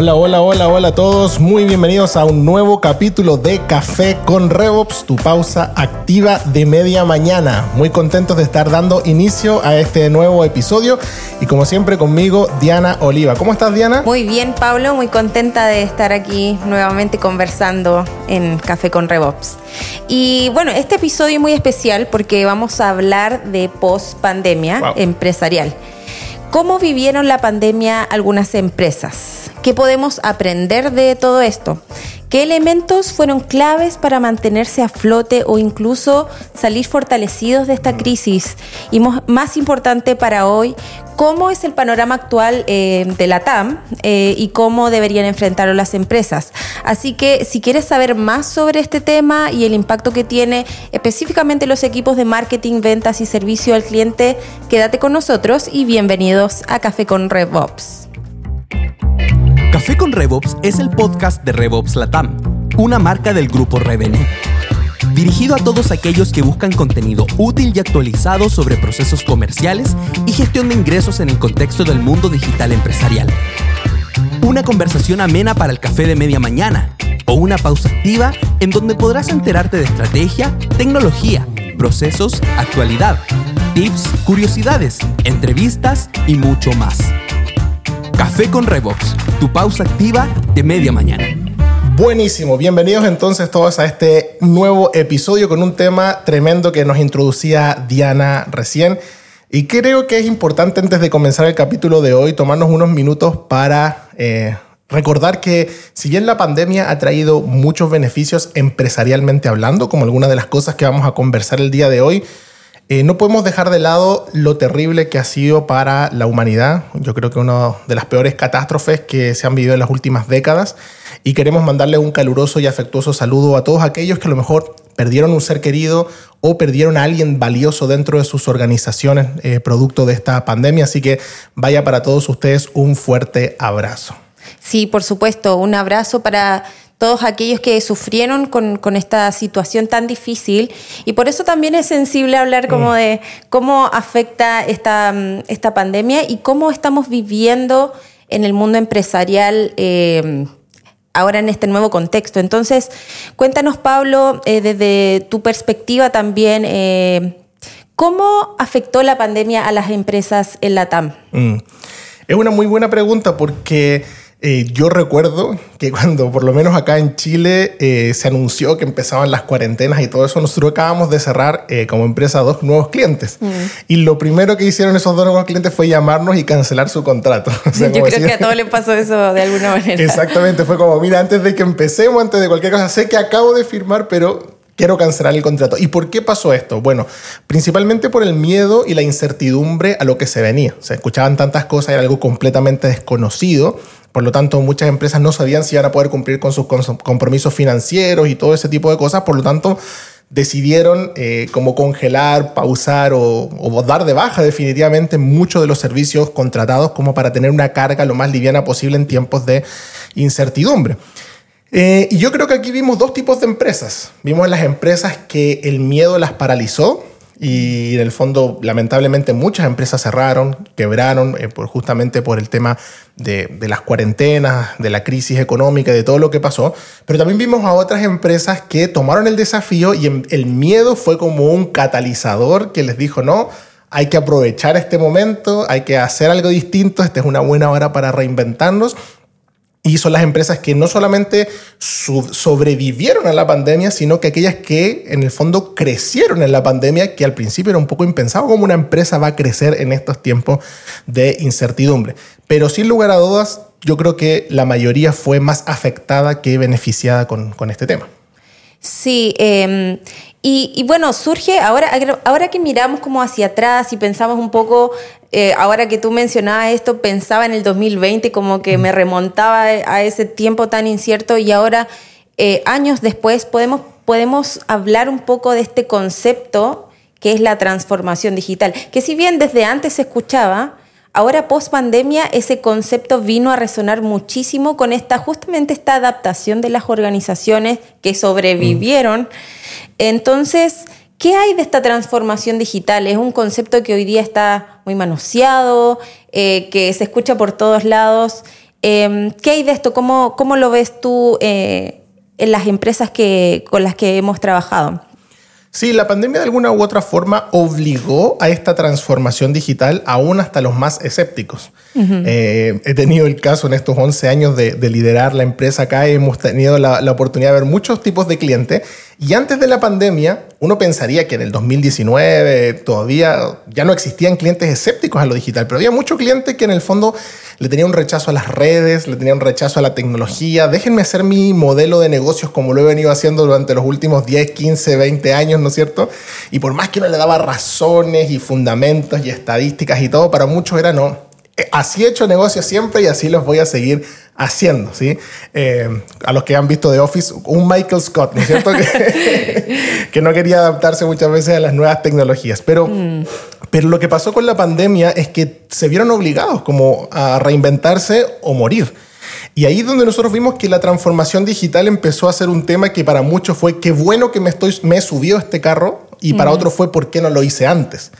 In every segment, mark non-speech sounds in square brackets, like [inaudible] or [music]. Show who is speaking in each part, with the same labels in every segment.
Speaker 1: Hola, hola, hola, hola a todos. Muy bienvenidos a un nuevo capítulo de Café con RevOps, tu pausa activa de media mañana. Muy contentos de estar dando inicio a este nuevo episodio y como siempre conmigo Diana Oliva. ¿Cómo estás Diana?
Speaker 2: Muy bien Pablo, muy contenta de estar aquí nuevamente conversando en Café con RevOps. Y bueno, este episodio es muy especial porque vamos a hablar de post pandemia empresarial. ¿Cómo vivieron la pandemia algunas empresas? ¿Qué podemos aprender de todo esto? ¿Qué elementos fueron claves para mantenerse a flote o incluso salir fortalecidos de esta crisis? Y más importante para hoy, cómo es el panorama actual eh, de la TAM eh, y cómo deberían enfrentarlo las empresas. Así que si quieres saber más sobre este tema y el impacto que tiene específicamente los equipos de marketing, ventas y servicio al cliente, quédate con nosotros y bienvenidos a Café con RevOps.
Speaker 3: Café con RevOps es el podcast de RevOps Latam, una marca del grupo Revenue dirigido a todos aquellos que buscan contenido útil y actualizado sobre procesos comerciales y gestión de ingresos en el contexto del mundo digital empresarial. Una conversación amena para el café de media mañana o una pausa activa en donde podrás enterarte de estrategia, tecnología, procesos, actualidad, tips, curiosidades, entrevistas y mucho más. Café con Revox, tu pausa activa de media mañana.
Speaker 1: Buenísimo, bienvenidos entonces todos a este nuevo episodio con un tema tremendo que nos introducía Diana recién. Y creo que es importante antes de comenzar el capítulo de hoy tomarnos unos minutos para eh, recordar que si bien la pandemia ha traído muchos beneficios empresarialmente hablando, como algunas de las cosas que vamos a conversar el día de hoy, eh, no podemos dejar de lado lo terrible que ha sido para la humanidad. Yo creo que una de las peores catástrofes que se han vivido en las últimas décadas. Y queremos mandarle un caluroso y afectuoso saludo a todos aquellos que a lo mejor perdieron un ser querido o perdieron a alguien valioso dentro de sus organizaciones eh, producto de esta pandemia. Así que vaya para todos ustedes un fuerte abrazo.
Speaker 2: Sí, por supuesto, un abrazo para todos aquellos que sufrieron con, esta situación tan difícil. Y por eso también es sensible hablar como mm. de cómo afecta esta, esta pandemia y cómo estamos viviendo en el mundo empresarial. Eh, ahora en este nuevo contexto. Entonces, cuéntanos, Pablo, eh, desde tu perspectiva también, eh, ¿cómo afectó la pandemia a las empresas en la TAM? Mm.
Speaker 1: Es una muy buena pregunta porque eh, yo recuerdo que cuando, por lo menos acá en Chile, eh, se anunció que empezaban las cuarentenas y todo eso, nosotros acabamos de cerrar eh, como empresa dos nuevos clientes. Mm. Y lo primero que hicieron esos dos nuevos clientes fue llamarnos y cancelar su contrato. [laughs]
Speaker 2: yo creo que a todos les pasó eso de alguna manera.
Speaker 1: Exactamente, fue como, mira, antes de que empecemos, antes de cualquier cosa, sé que acabo de firmar, pero quiero cancelar el contrato. ¿Y por qué pasó esto? Bueno, principalmente por el miedo y la incertidumbre a lo que se venía. Se escuchaban tantas cosas, era algo completamente desconocido. Por lo tanto, muchas empresas no sabían si iban a poder cumplir con sus compromisos financieros y todo ese tipo de cosas. Por lo tanto, decidieron eh, como congelar, pausar o, o, dar de baja definitivamente muchos de los servicios contratados como para tener una carga lo más liviana posible en tiempos de incertidumbre. Eh, y yo creo que aquí vimos dos tipos de empresas. Vimos las empresas que el miedo las paralizó y en el fondo lamentablemente muchas empresas cerraron, quebraron eh, justamente por el tema de, de, las cuarentenas, de la crisis económica, de todo lo que pasó. Pero también vimos a otras empresas que tomaron el desafío y el miedo fue como un catalizador que les dijo, no, hay que aprovechar este momento, hay que hacer algo distinto, esta es una buena hora para reinventarnos y son las empresas que no solamente sobrevivieron a la pandemia, sino que aquellas que en el fondo crecieron en la pandemia, que al principio era un poco impensado cómo una empresa va a crecer en estos tiempos de incertidumbre. Pero sin lugar a dudas, yo creo que la mayoría fue más afectada que beneficiada con, con este tema.
Speaker 2: Sí, eh, y, bueno, surge, ahora, ahora que miramos como hacia atrás y pensamos un poco, eh, ahora que tú mencionabas esto, pensaba en el 2020, como que me remontaba a ese tiempo tan incierto y ahora, eh, años después, podemos, podemos hablar un poco de este concepto que es la transformación digital, que si bien desde antes se escuchaba, Ahora, post pandemia, ese concepto vino a resonar muchísimo con esta, justamente esta adaptación de las organizaciones que sobrevivieron. Entonces, ¿qué hay de esta transformación digital? Es un concepto que hoy día está muy manoseado, eh, que se escucha por todos lados. Em, ¿Qué hay de esto? ¿Cómo, cómo lo ves tú eh, en las empresas que, con las que hemos trabajado?
Speaker 1: Sí, la pandemia de alguna u otra forma obligó a esta transformación digital aún hasta los más escépticos. Eh, he tenido el caso en estos 11 años de, liderar la empresa acá, hemos tenido la, la, oportunidad de ver muchos tipos de clientes. Y antes de la pandemia uno pensaría que en el 2019 todavía ya no existían clientes escépticos a lo digital, pero había muchos clientes que en el fondo le tenían un rechazo a las redes, le tenían un rechazo a la tecnología. Déjenme hacer mi modelo de negocios como lo he venido haciendo durante los últimos 10, 15, 20 años, ¿no es cierto? Y por más que uno le daba razones y fundamentos y estadísticas y todo, para muchos era no. Eh, así he hecho negocios siempre y así los voy a seguir haciendo, ¿sí? Eh, a los que han visto The Office, un Michael Scott, ¿no es cierto? que, [laughs] no quería adaptarse muchas veces a las nuevas tecnologías. Pero, mm. pero lo que pasó con la pandemia es que se vieron obligados como a reinventarse o morir. Y ahí es donde nosotros vimos que la transformación digital empezó a ser un tema que para muchos fue qué bueno que me, estoy, me he subido a este carro y para mm. otros fue por qué no lo hice antes.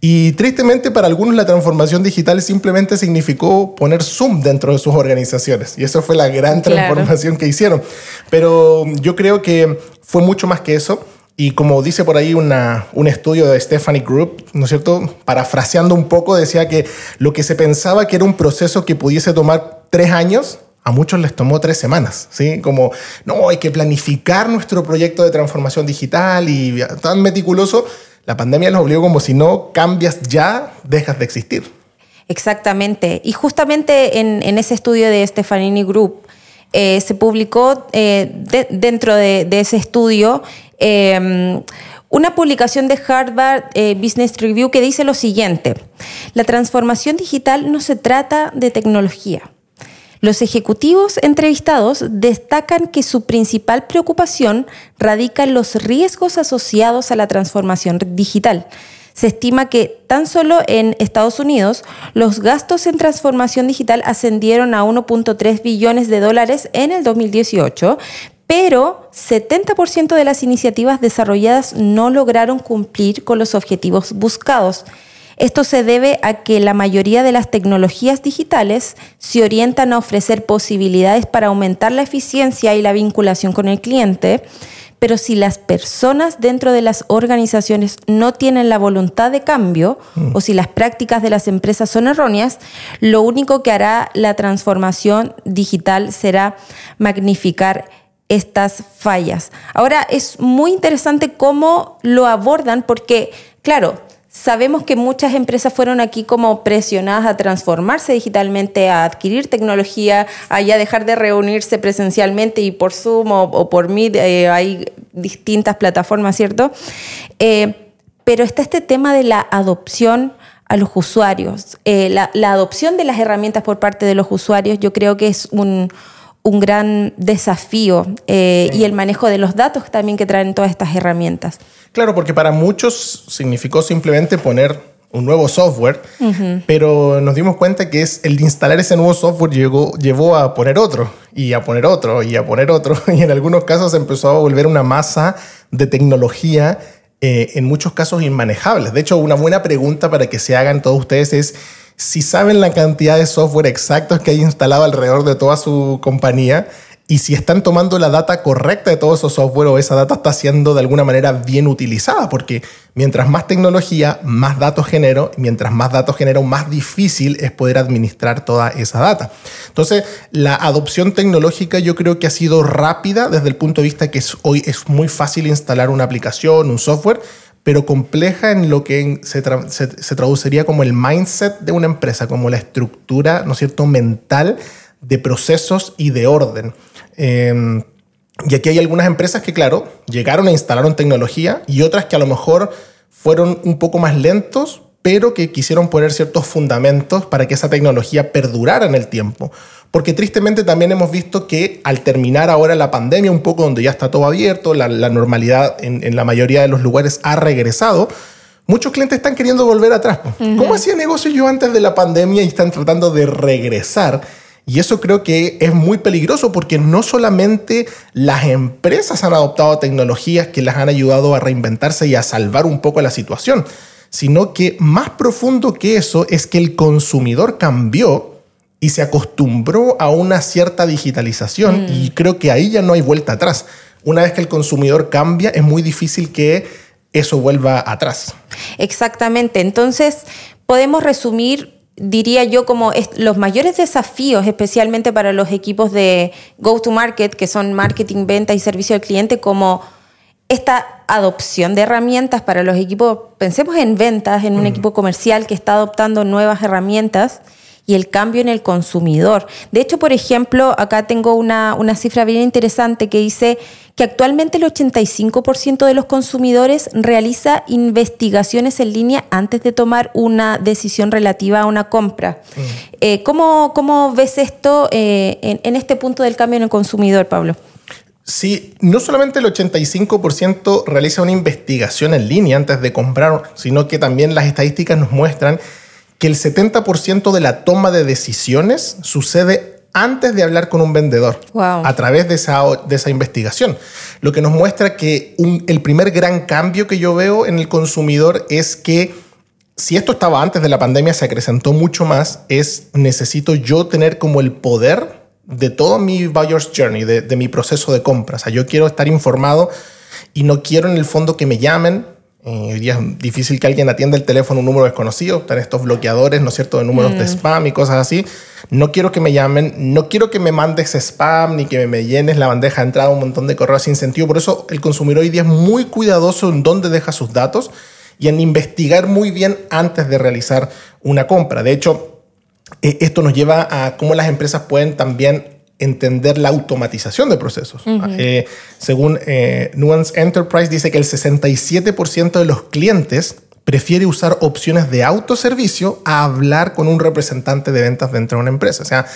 Speaker 1: Y tristemente para algunos la transformación digital simplemente significó poner Zoom dentro de sus organizaciones. Y eso fue la gran transformación que hicieron. Pero yo creo que fue mucho más que eso. Y como dice por ahí una, un estudio de Stephanie Group, ¿no es cierto? Parafraseando un poco, decía que lo que se pensaba que era un proceso que pudiese tomar tres años, a muchos les tomó tres semanas, ¿sí? Como, no, hay que planificar nuestro proyecto de transformación digital y tan meticuloso la pandemia nos obligó como si no cambias ya, dejas de existir.
Speaker 2: Exactamente. Y justamente en, ese estudio de Stefanini Group eh, se publicó eh, dentro de, ese estudio em, una publicación de Harvard eh, Business Review que dice lo siguiente, la transformación digital no se trata de tecnología los ejecutivos entrevistados destacan que su principal preocupación radica en los riesgos asociados a la transformación digital. Se estima que tan solo en Estados Unidos los gastos en transformación digital ascendieron a 1.3 billones de dólares en el 2018, pero 70% de las iniciativas desarrolladas no lograron cumplir con los objetivos buscados. Esto se debe a que la mayoría de las tecnologías digitales se orientan a ofrecer posibilidades para aumentar la eficiencia y la vinculación con el cliente, pero si las personas dentro de las organizaciones no tienen la voluntad de cambio mm. o si las prácticas de las empresas son erróneas, lo único que hará la transformación digital será magnificar estas fallas. Ahora es muy interesante cómo lo abordan porque, claro, Sabemos que muchas empresas fueron aquí como presionadas a transformarse digitalmente, a adquirir tecnología, a ya dejar de reunirse presencialmente y por Zoom o, por Meet, eh, hay distintas plataformas, ¿cierto? Eh, pero está este tema de la adopción a los usuarios. Eh, la, adopción de las herramientas por parte de los usuarios yo creo que es un, un gran desafío y el manejo de los datos también que traen todas estas herramientas.
Speaker 1: Claro, porque para muchos significó simplemente poner un nuevo software, pero nos dimos cuenta que es el instalar ese nuevo software llegó, llevó a poner otro y a poner otro y a poner otro [laughs] y en algunos casos empezó a volver una masa de tecnología eh, en muchos casos inmanejables. De hecho, una buena pregunta para que se hagan todos ustedes es si saben la cantidad de software exactos que hay instalado alrededor de toda su compañía y si están tomando la data correcta de todo ese software o esa data está siendo de alguna manera bien utilizada, porque mientras más tecnología, más datos genero, mientras más datos genero, más difícil es poder administrar toda esa data. Entonces, la adopción tecnológica yo creo que ha sido rápida desde el punto de vista que hoy es muy fácil instalar una aplicación, un software, pero compleja en lo que se, se traduciría como el mindset de una empresa, como la estructura, ¿no es cierto?, mental de procesos y de orden. Em, y aquí hay algunas empresas que, claro, llegaron e instalaron tecnología y otras que a lo mejor fueron un poco más lentos, pero que quisieron poner ciertos fundamentos para que esa tecnología perdurara en el tiempo. Porque tristemente también hemos visto que al terminar ahora la pandemia, un poco donde ya está todo abierto, la, normalidad en, la mayoría de los lugares ha regresado, muchos clientes están queriendo volver atrás. ¿Cómo hacía negocio yo antes de la pandemia y están tratando de regresar? Y eso creo que es muy peligroso porque no solamente las empresas han adoptado tecnologías que las han ayudado a reinventarse y a salvar un poco la situación, sino que más profundo que eso es que el consumidor cambió y se acostumbró a una cierta digitalización mm. y creo que ahí ya no hay vuelta atrás. Una vez que el consumidor cambia, es muy difícil que eso vuelva atrás.
Speaker 2: Exactamente. Entonces, podemos resumir diría yo, como los mayores desafíos, especialmente para los equipos de go-to-market, que son marketing, venta y servicio al cliente, como esta adopción de herramientas para los equipos, pensemos en ventas, en un equipo comercial que está adoptando nuevas herramientas y el cambio en el consumidor. De hecho, por ejemplo, acá tengo una, una cifra bien interesante que dice que actualmente el 85% de los consumidores realiza investigaciones en línea antes de tomar una decisión relativa a una compra. Mm. Eh, ¿cómo, ves esto eh, en, en este punto del cambio en el consumidor, Pablo?
Speaker 1: Sí, no solamente el 85% realiza una investigación en línea antes de comprar, sino que también las estadísticas nos muestran que el 70% de la toma de decisiones sucede antes de hablar con un vendedor a través de esa, de esa investigación. Lo que nos muestra que el primer gran cambio que yo veo en el consumidor es que si esto estaba antes de la pandemia, se acrecentó mucho más, es necesito yo tener como el poder de todo mi buyer's journey, de, de mi proceso de compra. O sea, yo quiero estar informado y no quiero en el fondo que me llamen, eh, hoy día es difícil que alguien atienda el teléfono un número desconocido, están estos bloqueadores, ¿no es cierto?, de números de mm. spam y cosas así. No quiero que me llamen, no quiero que me mandes spam ni que me llenes la bandeja de entrada un montón de correos sin sentido. Por eso el consumidor hoy día es muy cuidadoso en dónde deja sus datos y en investigar muy bien antes de realizar una compra. De hecho, eh, esto nos lleva a cómo las empresas pueden también entender la automatización de procesos. Eh, según eh, Nuance Enterprise, dice que el 67% de los clientes prefiere usar opciones de autoservicio a hablar con un representante de ventas dentro de una empresa. O sea,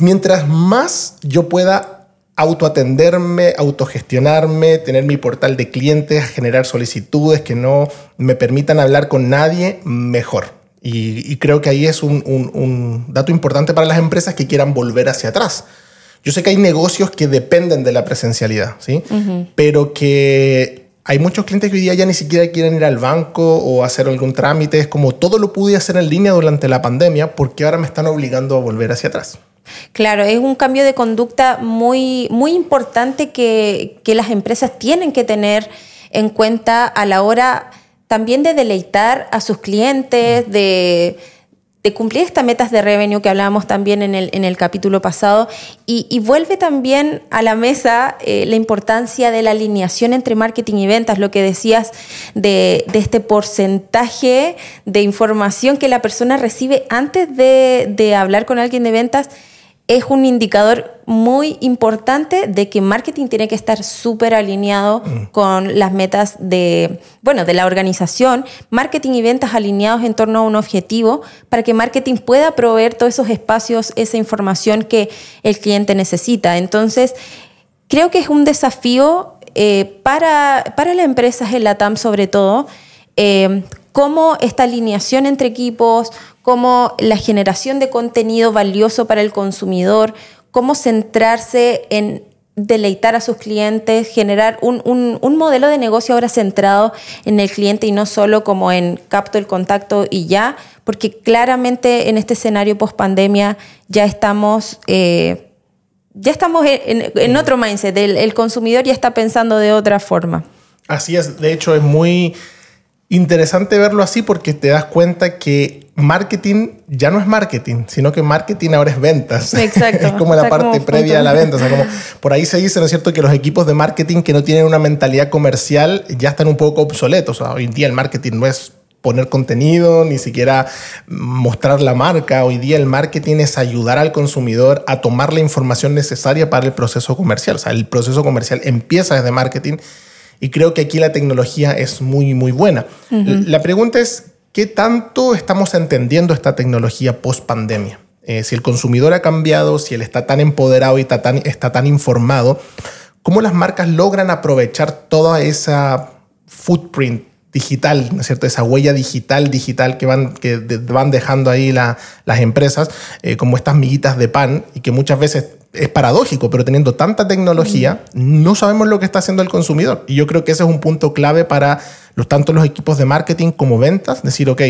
Speaker 1: mientras más yo pueda autoatenderme, autogestionarme, tener mi portal de clientes, generar solicitudes que no me permitan hablar con nadie, mejor. Y, creo que ahí es un, dato importante para las empresas que quieran volver hacia atrás. Yo sé que hay negocios que dependen de la presencialidad, ¿sí? Pero que hay muchos clientes que hoy día ya ni siquiera quieren ir al banco o hacer algún trámite. Es como todo lo pude hacer en línea durante la pandemia, porque ahora me están obligando a volver hacia atrás?
Speaker 2: Claro, es un cambio de conducta muy, muy importante que, que las empresas tienen que tener en cuenta a la hora también de deleitar a sus clientes, de, cumplir estas metas de revenue que hablábamos también en el, en el capítulo pasado, y, vuelve también a la mesa eh, la importancia de la alineación entre marketing y ventas, lo que decías de, de, este porcentaje de información que la persona recibe antes de, de hablar con alguien de ventas es un indicador muy importante de que marketing tiene que estar súper alineado mm. con las metas de, bueno, de la organización, marketing y ventas alineados en torno a un objetivo para que marketing pueda proveer todos esos espacios, esa información que el cliente necesita. Entonces, creo que es un desafío eh, para, para las empresas en la TAM sobre todo, eh, cómo esta alineación entre equipos, cómo la generación de contenido valioso para el consumidor, cómo centrarse en deleitar a sus clientes, generar un, modelo de negocio ahora centrado en el cliente y no solo como en capto el contacto y ya, porque claramente en este escenario post pandemia ya estamos, eh, ya estamos en, otro mindset, el consumidor ya está pensando de otra forma.
Speaker 1: Así es, de hecho es muy interesante verlo así porque te das cuenta que marketing ya no es marketing, sino que marketing ahora es ventas. [laughs]
Speaker 2: Exacto.
Speaker 1: es como la parte previa a la venta. O sea, como [laughs] por ahí se dice, ¿no es cierto?, que los equipos de marketing que no tienen una mentalidad comercial ya están un poco obsoletos. O sea, hoy en día el marketing no es poner contenido, ni siquiera mostrar la marca. Hoy día el marketing es ayudar al consumidor a tomar la información necesaria para el proceso comercial. O sea, el proceso comercial empieza desde marketing y creo que aquí la tecnología es muy, muy buena. La pregunta es, ¿qué tanto estamos entendiendo esta tecnología post pandemia? Eh, si el consumidor ha cambiado, si él está tan empoderado y está tan, está tan informado, ¿cómo las marcas logran aprovechar toda esa footprint digital, ¿no es cierto? Esa huella digital, digital que van, que van dejando ahí las empresas, eh, como estas miguitas de pan, y que muchas veces es paradójico, pero teniendo tanta tecnología, no sabemos lo que está haciendo el consumidor. Y yo creo que ese es un punto clave para los, tanto los equipos de marketing como ventas, decir, ok,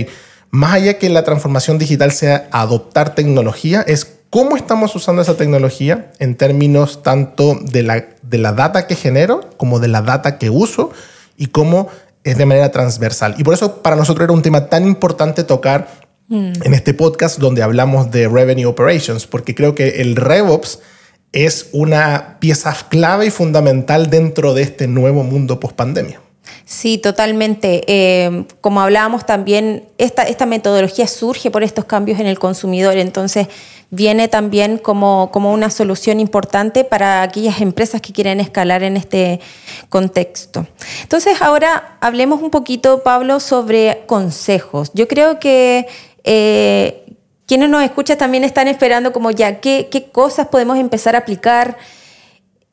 Speaker 1: más allá que la transformación digital sea adoptar tecnología, es cómo estamos usando esa tecnología en términos tanto de la, de la data que genero como de la data que uso y cómo es de manera transversal. Y por eso para nosotros era un tema tan importante tocar mm. en este podcast donde hablamos de Revenue Operations, porque creo que el RevOps es una pieza clave y fundamental dentro de este nuevo mundo post pandemia.
Speaker 2: Sí, totalmente. Eh, como hablábamos también, esta, esta metodología surge por estos cambios en el consumidor, entonces viene también como, como una solución importante para aquellas empresas que quieren escalar en este contexto. Entonces ahora hablemos un poquito, Pablo, sobre consejos. Yo creo que... Eh, quienes nos escuchan también están esperando como ya qué, qué cosas podemos empezar a aplicar,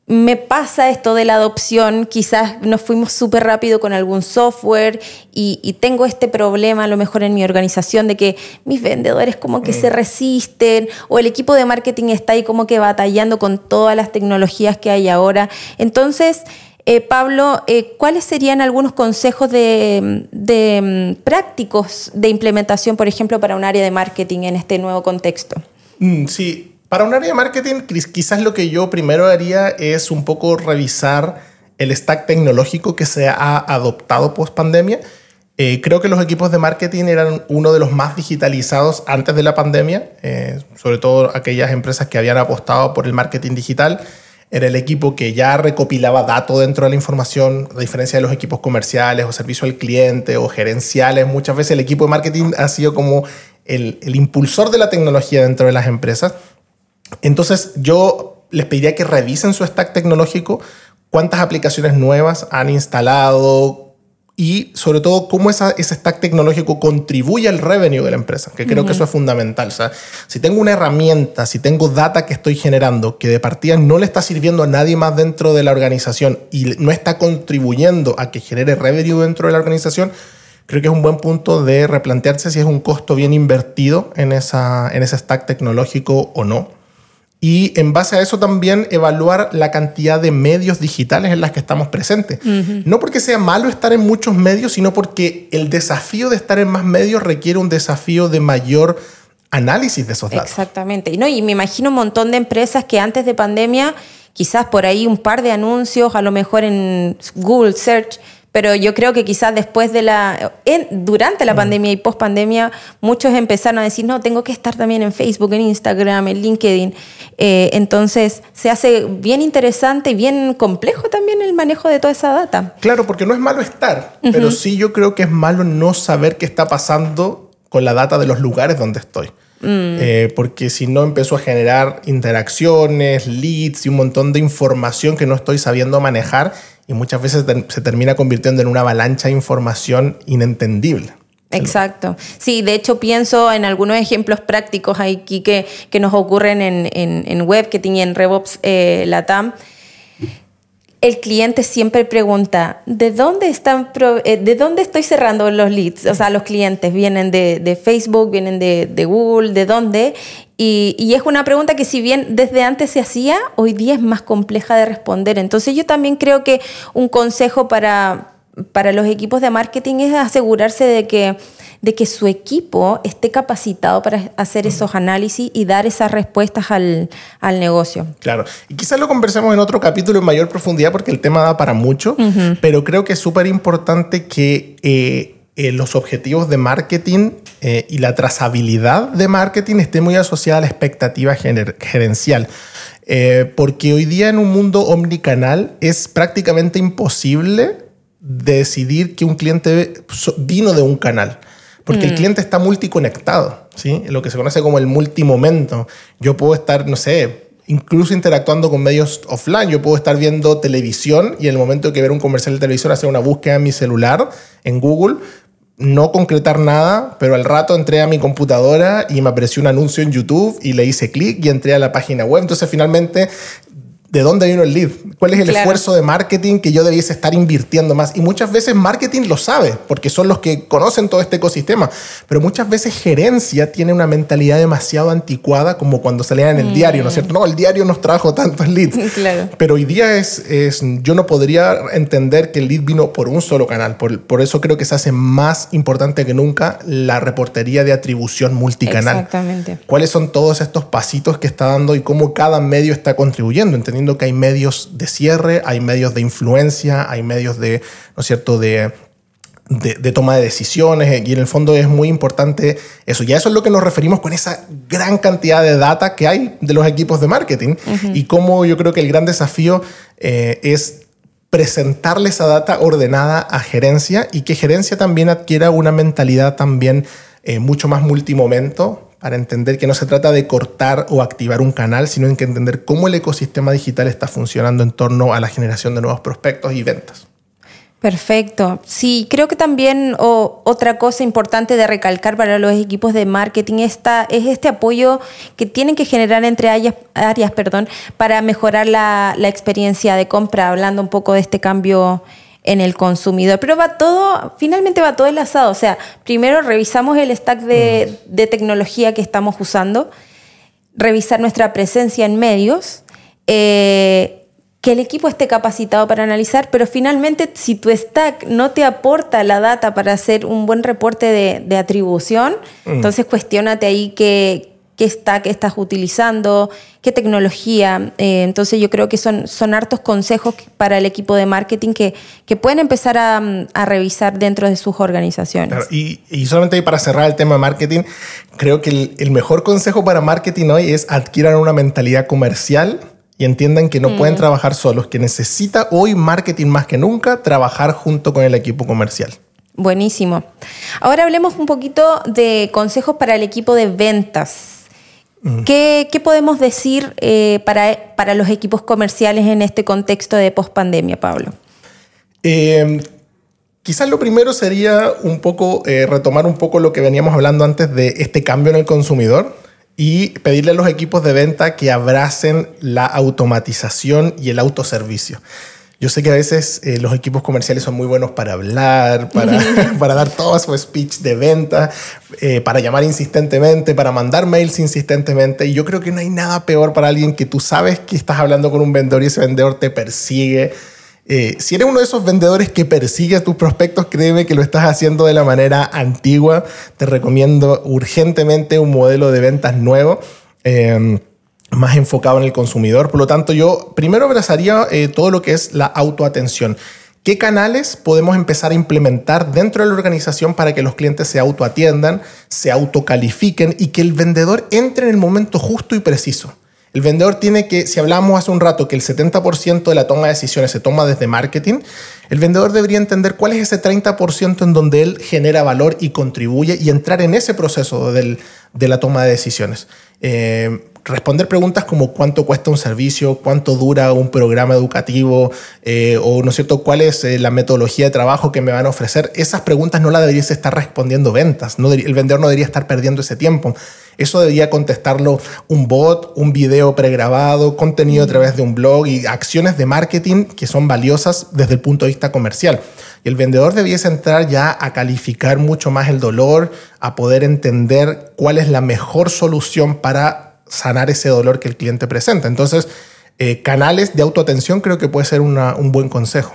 Speaker 2: me pasa esto de la adopción, quizás nos fuimos súper rápido con algún software y, tengo este problema a lo mejor en mi organización de que mis vendedores como que se resisten o el equipo de marketing está ahí como que batallando con todas las tecnologías que hay ahora. Entonces, eh, Pablo, eh, ¿cuáles serían algunos consejos de, de, mm, prácticos de implementación, por ejemplo, para un área de marketing en este nuevo contexto?
Speaker 1: Mm, sí, para un área de marketing, quizás lo que yo primero haría es un poco revisar el stack tecnológico que se ha adoptado post pandemia. Eh, creo que los equipos de marketing eran uno de los más digitalizados antes de la pandemia, eh, sobre todo aquellas empresas que habían apostado por el marketing digital. Era el equipo que ya recopilaba datos dentro de la información, a diferencia de los equipos comerciales o servicio al cliente o gerenciales. Muchas veces el equipo de marketing ha sido como el, el impulsor de la tecnología dentro de las empresas. Entonces yo les pediría que revisen su stack tecnológico, cuántas aplicaciones nuevas han instalado y sobre todo cómo ese stack tecnológico contribuye al revenue de la empresa, que creo que eso es fundamental. O sea, si tengo una herramienta, si tengo data que estoy generando que de partida no le está sirviendo a nadie más dentro de la organización y no está contribuyendo a que genere revenue dentro de la organización, creo que es un buen punto de replantearse si es un costo bien invertido en, esa, en ese stack tecnológico o no y en base a eso también evaluar la cantidad de medios digitales en las que estamos presentes. No porque sea malo estar en muchos medios, sino porque el desafío de estar en más medios requiere un desafío de mayor análisis de esos datos.
Speaker 2: Exactamente. Y, no, y me imagino un montón de empresas que antes de pandemia, quizás por ahí un par de anuncios, a lo mejor en Google Search, pero yo creo que quizás después de la, durante la mm. pandemia y post pandemia, muchos empezaron a decir, no, tengo que estar también en Facebook, en Instagram, en LinkedIn. Eh, entonces se hace bien interesante y bien complejo también el manejo de toda esa data.
Speaker 1: Claro, porque no es malo estar, pero sí yo creo que es malo no saber qué está pasando con la data de los lugares donde estoy. Mm. Eh, porque si no empezó a generar interacciones, leads y un montón de información que no estoy sabiendo manejar y muchas veces se termina convirtiendo en una avalancha de información inentendible.
Speaker 2: Exacto. Sí, de hecho pienso en algunos ejemplos prácticos aquí que, que nos ocurren en, en, web, que en RevOps eh, Latam el cliente siempre pregunta, ¿de dónde, están eh, ¿de dónde estoy cerrando los leads? O sea, los clientes vienen de, Facebook, vienen de, Google, ¿de dónde? Y, y, es una pregunta que si bien desde antes se hacía, hoy día es más compleja de responder. Entonces yo también creo que un consejo para, para los equipos de marketing es asegurarse de que de que su equipo esté capacitado para hacer esos análisis y dar esas respuestas al, negocio.
Speaker 1: Claro, y quizás lo conversemos en otro capítulo en mayor profundidad porque el tema da para mucho, pero creo que es súper importante que eh, eh, los objetivos de marketing eh, y la trazabilidad de marketing estén muy asociada a la expectativa gerencial. porque hoy día en un mundo omnicanal es prácticamente imposible decidir que un cliente vino de un canal porque el mm. cliente está multiconectado, ¿sí? Lo que se conoce como el multimomento. Yo puedo estar, no sé, incluso interactuando con medios offline. Yo puedo estar viendo televisión y en el momento que ver un comercial de televisión, hacer una búsqueda en mi celular, en Google, no concretar nada, pero al rato entré a mi computadora y me apareció un anuncio en YouTube y le hice clic y entré a la página web. Entonces finalmente ¿de dónde vino el lead? ¿Cuál es el esfuerzo de marketing que yo debiese estar invirtiendo más? Y muchas veces marketing lo sabe, porque son los que conocen todo este ecosistema, pero muchas veces gerencia tiene una mentalidad demasiado anticuada como cuando se en el diario, ¿no es cierto? No, el diario nos trajo tantos leads. [laughs] Claro. Pero hoy día es, es, yo no podría entender que el lead vino por un solo canal, por, por eso creo que se hace más importante que nunca la reportería de atribución multicanal.
Speaker 2: Exactamente.
Speaker 1: ¿Cuáles son todos estos pasitos que está dando y cómo cada medio está contribuyendo? Entendiendo que hay medios de cierre, hay medios de influencia, hay medios de, ¿no es cierto?, de, de, toma de decisiones y en el fondo es muy importante eso. Y a eso es lo que nos referimos con esa gran cantidad de data que hay de los equipos de marketing y cómo yo creo que el gran desafío eh, es presentarle esa data ordenada a gerencia y que gerencia también adquiera una mentalidad también eh, mucho más multimomento para entender que no se trata de cortar o activar un canal, sino en que entender cómo el ecosistema digital está funcionando en torno a la generación de nuevos prospectos y ventas.
Speaker 2: Perfecto. Sí, creo que también otra cosa importante de recalcar para los equipos de marketing es este apoyo que tienen que generar entre áreas, perdón, para mejorar la experiencia de compra, hablando un poco de este cambio en el consumidor. Pero va todo, finalmente va todo enlazado. O sea, primero revisamos el stack de, tecnología que estamos usando, revisar nuestra presencia en medios, eh, que el equipo esté capacitado para analizar, pero finalmente si tu stack no te aporta la data para hacer un buen reporte de, atribución, mm. entonces cuestionate ahí que qué stack estás utilizando, qué tecnología. Eh, entonces yo creo que son, son hartos consejos para el equipo de marketing que, que pueden empezar a, revisar dentro de sus organizaciones.
Speaker 1: y, y, solamente para cerrar el tema de marketing, creo que el, mejor consejo para marketing hoy es adquieran una mentalidad comercial y entiendan que no mm. pueden trabajar solos, que necesita hoy marketing más que nunca trabajar junto con el equipo comercial.
Speaker 2: Buenísimo. Ahora hablemos un poquito de consejos para el equipo de ventas. ¿Qué, podemos decir eh, para, para, los equipos comerciales en este contexto de pospandemia, Pablo?
Speaker 1: Eh, quizás lo primero sería un poco eh, retomar un poco lo que veníamos hablando antes de este cambio en el consumidor y pedirle a los equipos de venta que abracen la automatización y el autoservicio. Yo sé que a veces eh, los equipos comerciales son muy buenos para hablar, para, [laughs] [laughs] para dar todo su speech de venta, eh, para llamar insistentemente, para mandar mails insistentemente. Y yo creo que no hay nada peor para alguien que tú sabes que estás hablando con un vendedor y ese vendedor te persigue. Eh, si eres uno de esos vendedores que persigue a tus prospectos, créeme que lo estás haciendo de la manera antigua. Te recomiendo urgentemente un modelo de ventas nuevo más enfocado en el consumidor. Por lo tanto, yo primero abrazaría eh, todo lo que es la autoatención. ¿Qué canales podemos empezar a implementar dentro de la organización para que los clientes se autoatiendan, se autocalifiquen y que el vendedor entre en el momento justo y preciso? El vendedor tiene que, si hablamos hace un rato que el 70% de la toma de decisiones se toma desde marketing, el vendedor debería entender cuál es ese 30% en donde él genera valor y contribuye y entrar en ese proceso de la toma de decisiones. Eh, responder preguntas como cuánto cuesta un servicio, cuánto dura un programa educativo eh, o, ¿no es cierto?, cuál es eh, la metodología de trabajo que me van a ofrecer. Esas preguntas no las deberías estar respondiendo ventas. No el vendedor no debería estar perdiendo ese tiempo. Eso debería contestarlo un bot, un video pregrabado, contenido a través de un blog y acciones de marketing que son valiosas desde el punto de vista comercial. Y el vendedor debiese entrar ya a calificar mucho más el dolor, a poder entender cuál es la mejor solución para sanar ese dolor que el cliente presenta. Entonces, eh, canales de autoatención creo que puede ser un buen consejo.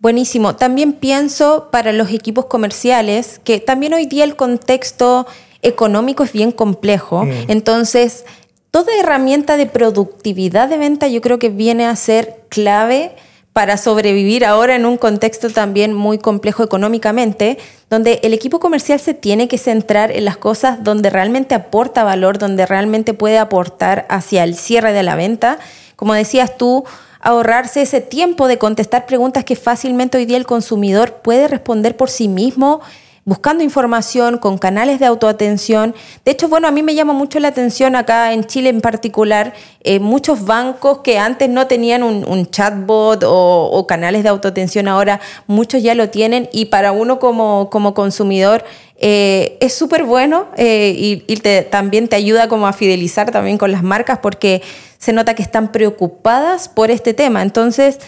Speaker 2: Buenísimo. También pienso para los equipos comerciales que también hoy día el contexto económico es bien complejo. Mm. Entonces, toda herramienta de productividad de venta yo creo que viene a ser clave para sobrevivir ahora en un contexto también muy complejo económicamente, donde el equipo comercial se tiene que centrar en las cosas donde realmente aporta valor, donde realmente puede aportar hacia el cierre de la venta. Como decías tú, ahorrarse ese tiempo de contestar preguntas que fácilmente hoy día el consumidor puede responder por sí mismo buscando información, con canales de autoatención. De hecho, bueno, a mí me llama mucho la atención acá en Chile en particular, eh, muchos bancos que antes no tenían un, chatbot o, canales de autoatención, ahora muchos ya lo tienen y para uno como, como consumidor eh, es súper bueno eh, y, también te ayuda como a fidelizar también con las marcas porque se nota que están preocupadas por este tema. Entonces,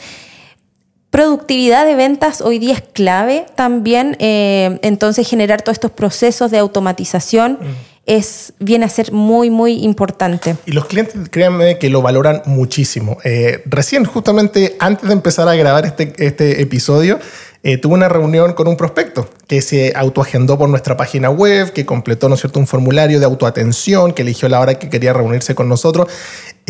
Speaker 2: productividad de ventas hoy día es clave también, eh, entonces generar todos estos procesos de automatización. Es, viene a ser muy, muy importante.
Speaker 1: Y los clientes, créanme que lo valoran muchísimo. Eh, recién, justamente antes de empezar a grabar este, este episodio, eh, tuve una reunión con un prospecto que se autoagendó por nuestra página web, que completó ¿no es cierto? un formulario de autoatención, que eligió la hora que quería reunirse con nosotros.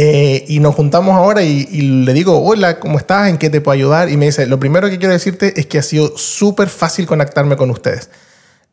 Speaker 1: Eh, y nos juntamos ahora y, y, le digo, hola, ¿cómo estás? ¿En qué te puedo ayudar? Y me dice, lo primero que quiero decirte es que ha sido súper fácil conectarme con ustedes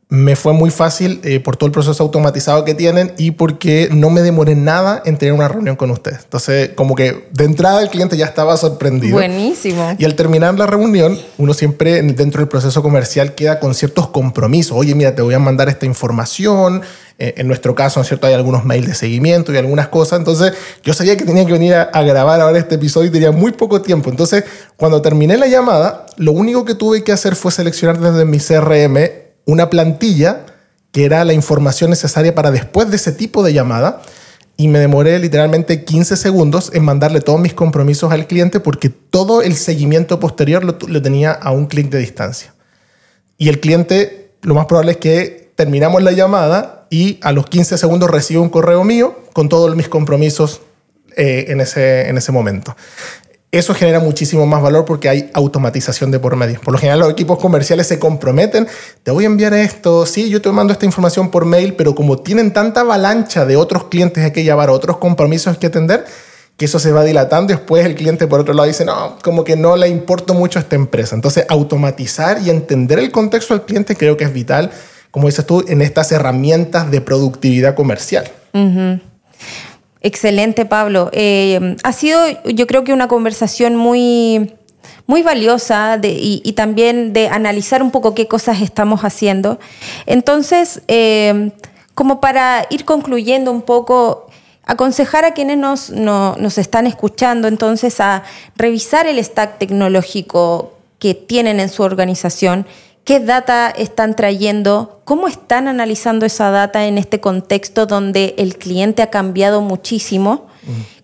Speaker 1: me fue muy fácil eh, por todo el proceso automatizado que tienen y porque no me demoré nada en tener una reunión con ustedes. Entonces, como que de entrada el cliente ya estaba sorprendido.
Speaker 2: Buenísimo.
Speaker 1: Y al terminar la reunión, uno siempre dentro del proceso comercial queda con ciertos compromisos. Oye, mira, te voy a mandar esta información. Eh, en nuestro caso, ¿no es cierto? Hay algunos mails de seguimiento y algunas cosas. Entonces, yo sabía que tenía que venir a, a grabar ahora este episodio y tenía muy poco tiempo. Entonces, cuando terminé la llamada, lo único que tuve que hacer fue seleccionar desde mi CRM una plantilla que era la información necesaria para después de ese tipo de llamada y me demoré literalmente 15 segundos en mandarle todos mis compromisos al cliente porque todo el seguimiento posterior lo, tenía a un clic de distancia. Y el cliente, lo más probable es que terminamos la llamada y a los 15 segundos recibe un correo mío con todos mis compromisos eh, en, ese, en ese momento eso genera muchísimo más valor porque hay automatización de por medio. Por lo general los equipos comerciales se comprometen, te voy a enviar esto, sí, yo te mando esta información por mail, pero como tienen tanta avalancha de otros clientes que llevar, otros compromisos que atender, que eso se va dilatando, después el cliente por otro lado dice, no, como que no le importa mucho a esta empresa. Entonces, automatizar y entender el contexto del cliente creo que es vital, como dices tú, en estas herramientas de productividad comercial.
Speaker 2: Excelente, Pablo. Eh, ha sido, yo creo que una conversación muy, muy valiosa y, también de analizar un poco qué cosas estamos haciendo. Entonces, eh, como para ir concluyendo un poco, aconsejar a quienes nos, nos están escuchando entonces a revisar el stack tecnológico que tienen en su organización qué data están trayendo, cómo están analizando esa data en este contexto donde el cliente ha cambiado muchísimo,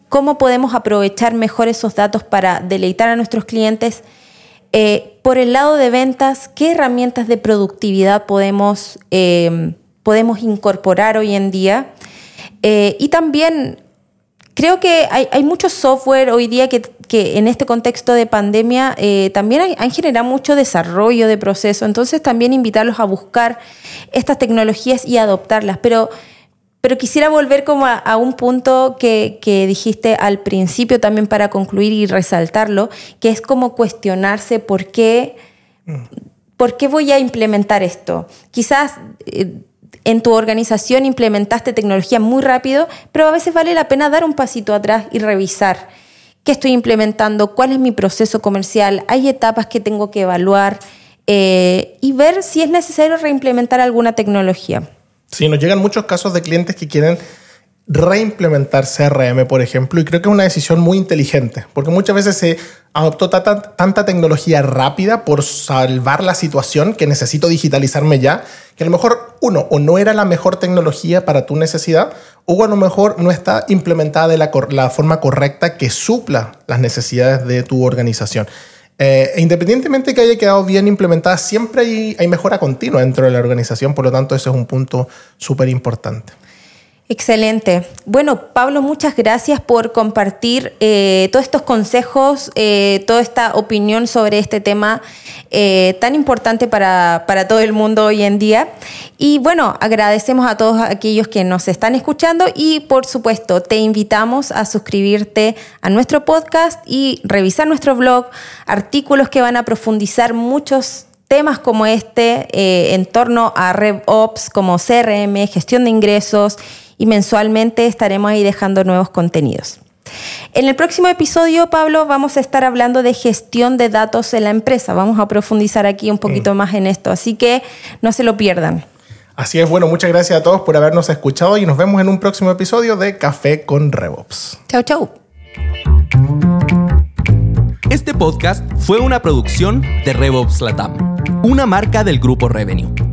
Speaker 2: cómo podemos aprovechar mejor esos datos para deleitar a nuestros clientes. Eh, por el lado de ventas, ¿qué herramientas de productividad podemos, eh, podemos incorporar hoy en día? Eh, y también creo que hay, hay, mucho software hoy día que que en este contexto de pandemia eh, también han generado mucho desarrollo de proceso, entonces también invitarlos a buscar estas tecnologías y adoptarlas. Pero, pero quisiera volver como a, un punto que, que, dijiste al principio también para concluir y resaltarlo, que es como cuestionarse por qué, por qué voy a implementar esto. Quizás... Eh, en tu organización implementaste tecnología muy rápido, pero a veces vale la pena dar un pasito atrás y revisar qué estoy implementando, cuál es mi proceso comercial, hay etapas que tengo que evaluar eh, y ver si es necesario reimplementar alguna tecnología.
Speaker 1: Sí, nos llegan muchos casos de clientes que quieren reimplementar CRM, por ejemplo, y creo que es una decisión muy inteligente, porque muchas veces se adoptó tanta, tecnología rápida por salvar la situación que necesito digitalizarme ya, que a lo mejor uno o no era la mejor tecnología para tu necesidad, o a lo mejor no está implementada de la, forma correcta que supla las necesidades de tu organización. Eh, e independientemente que haya quedado bien implementada, siempre hay, hay mejora continua dentro de la organización, por lo tanto ese es un punto súper importante.
Speaker 2: Excelente. Bueno, Pablo, muchas gracias por compartir eh, todos estos consejos, eh, toda esta opinión sobre este tema eh, tan importante para, para, todo el mundo hoy en día. Y bueno, agradecemos a todos aquellos que nos están escuchando y por supuesto te invitamos a suscribirte a nuestro podcast y revisar nuestro blog, artículos que van a profundizar muchos temas como este en torno a RevOps como CRM, gestión de ingresos y mensualmente estaremos ahí dejando nuevos contenidos. En el próximo episodio, Pablo, vamos a estar hablando de gestión de datos en la empresa. Vamos a profundizar aquí un poquito mm. más en esto, así que no se lo pierdan.
Speaker 1: Así es, bueno, muchas gracias a todos por habernos escuchado y nos vemos en un próximo episodio de Café con RevOps.
Speaker 2: Chau, chau.
Speaker 3: Este podcast fue una producción de RevOps Latam, una marca del grupo Revenue.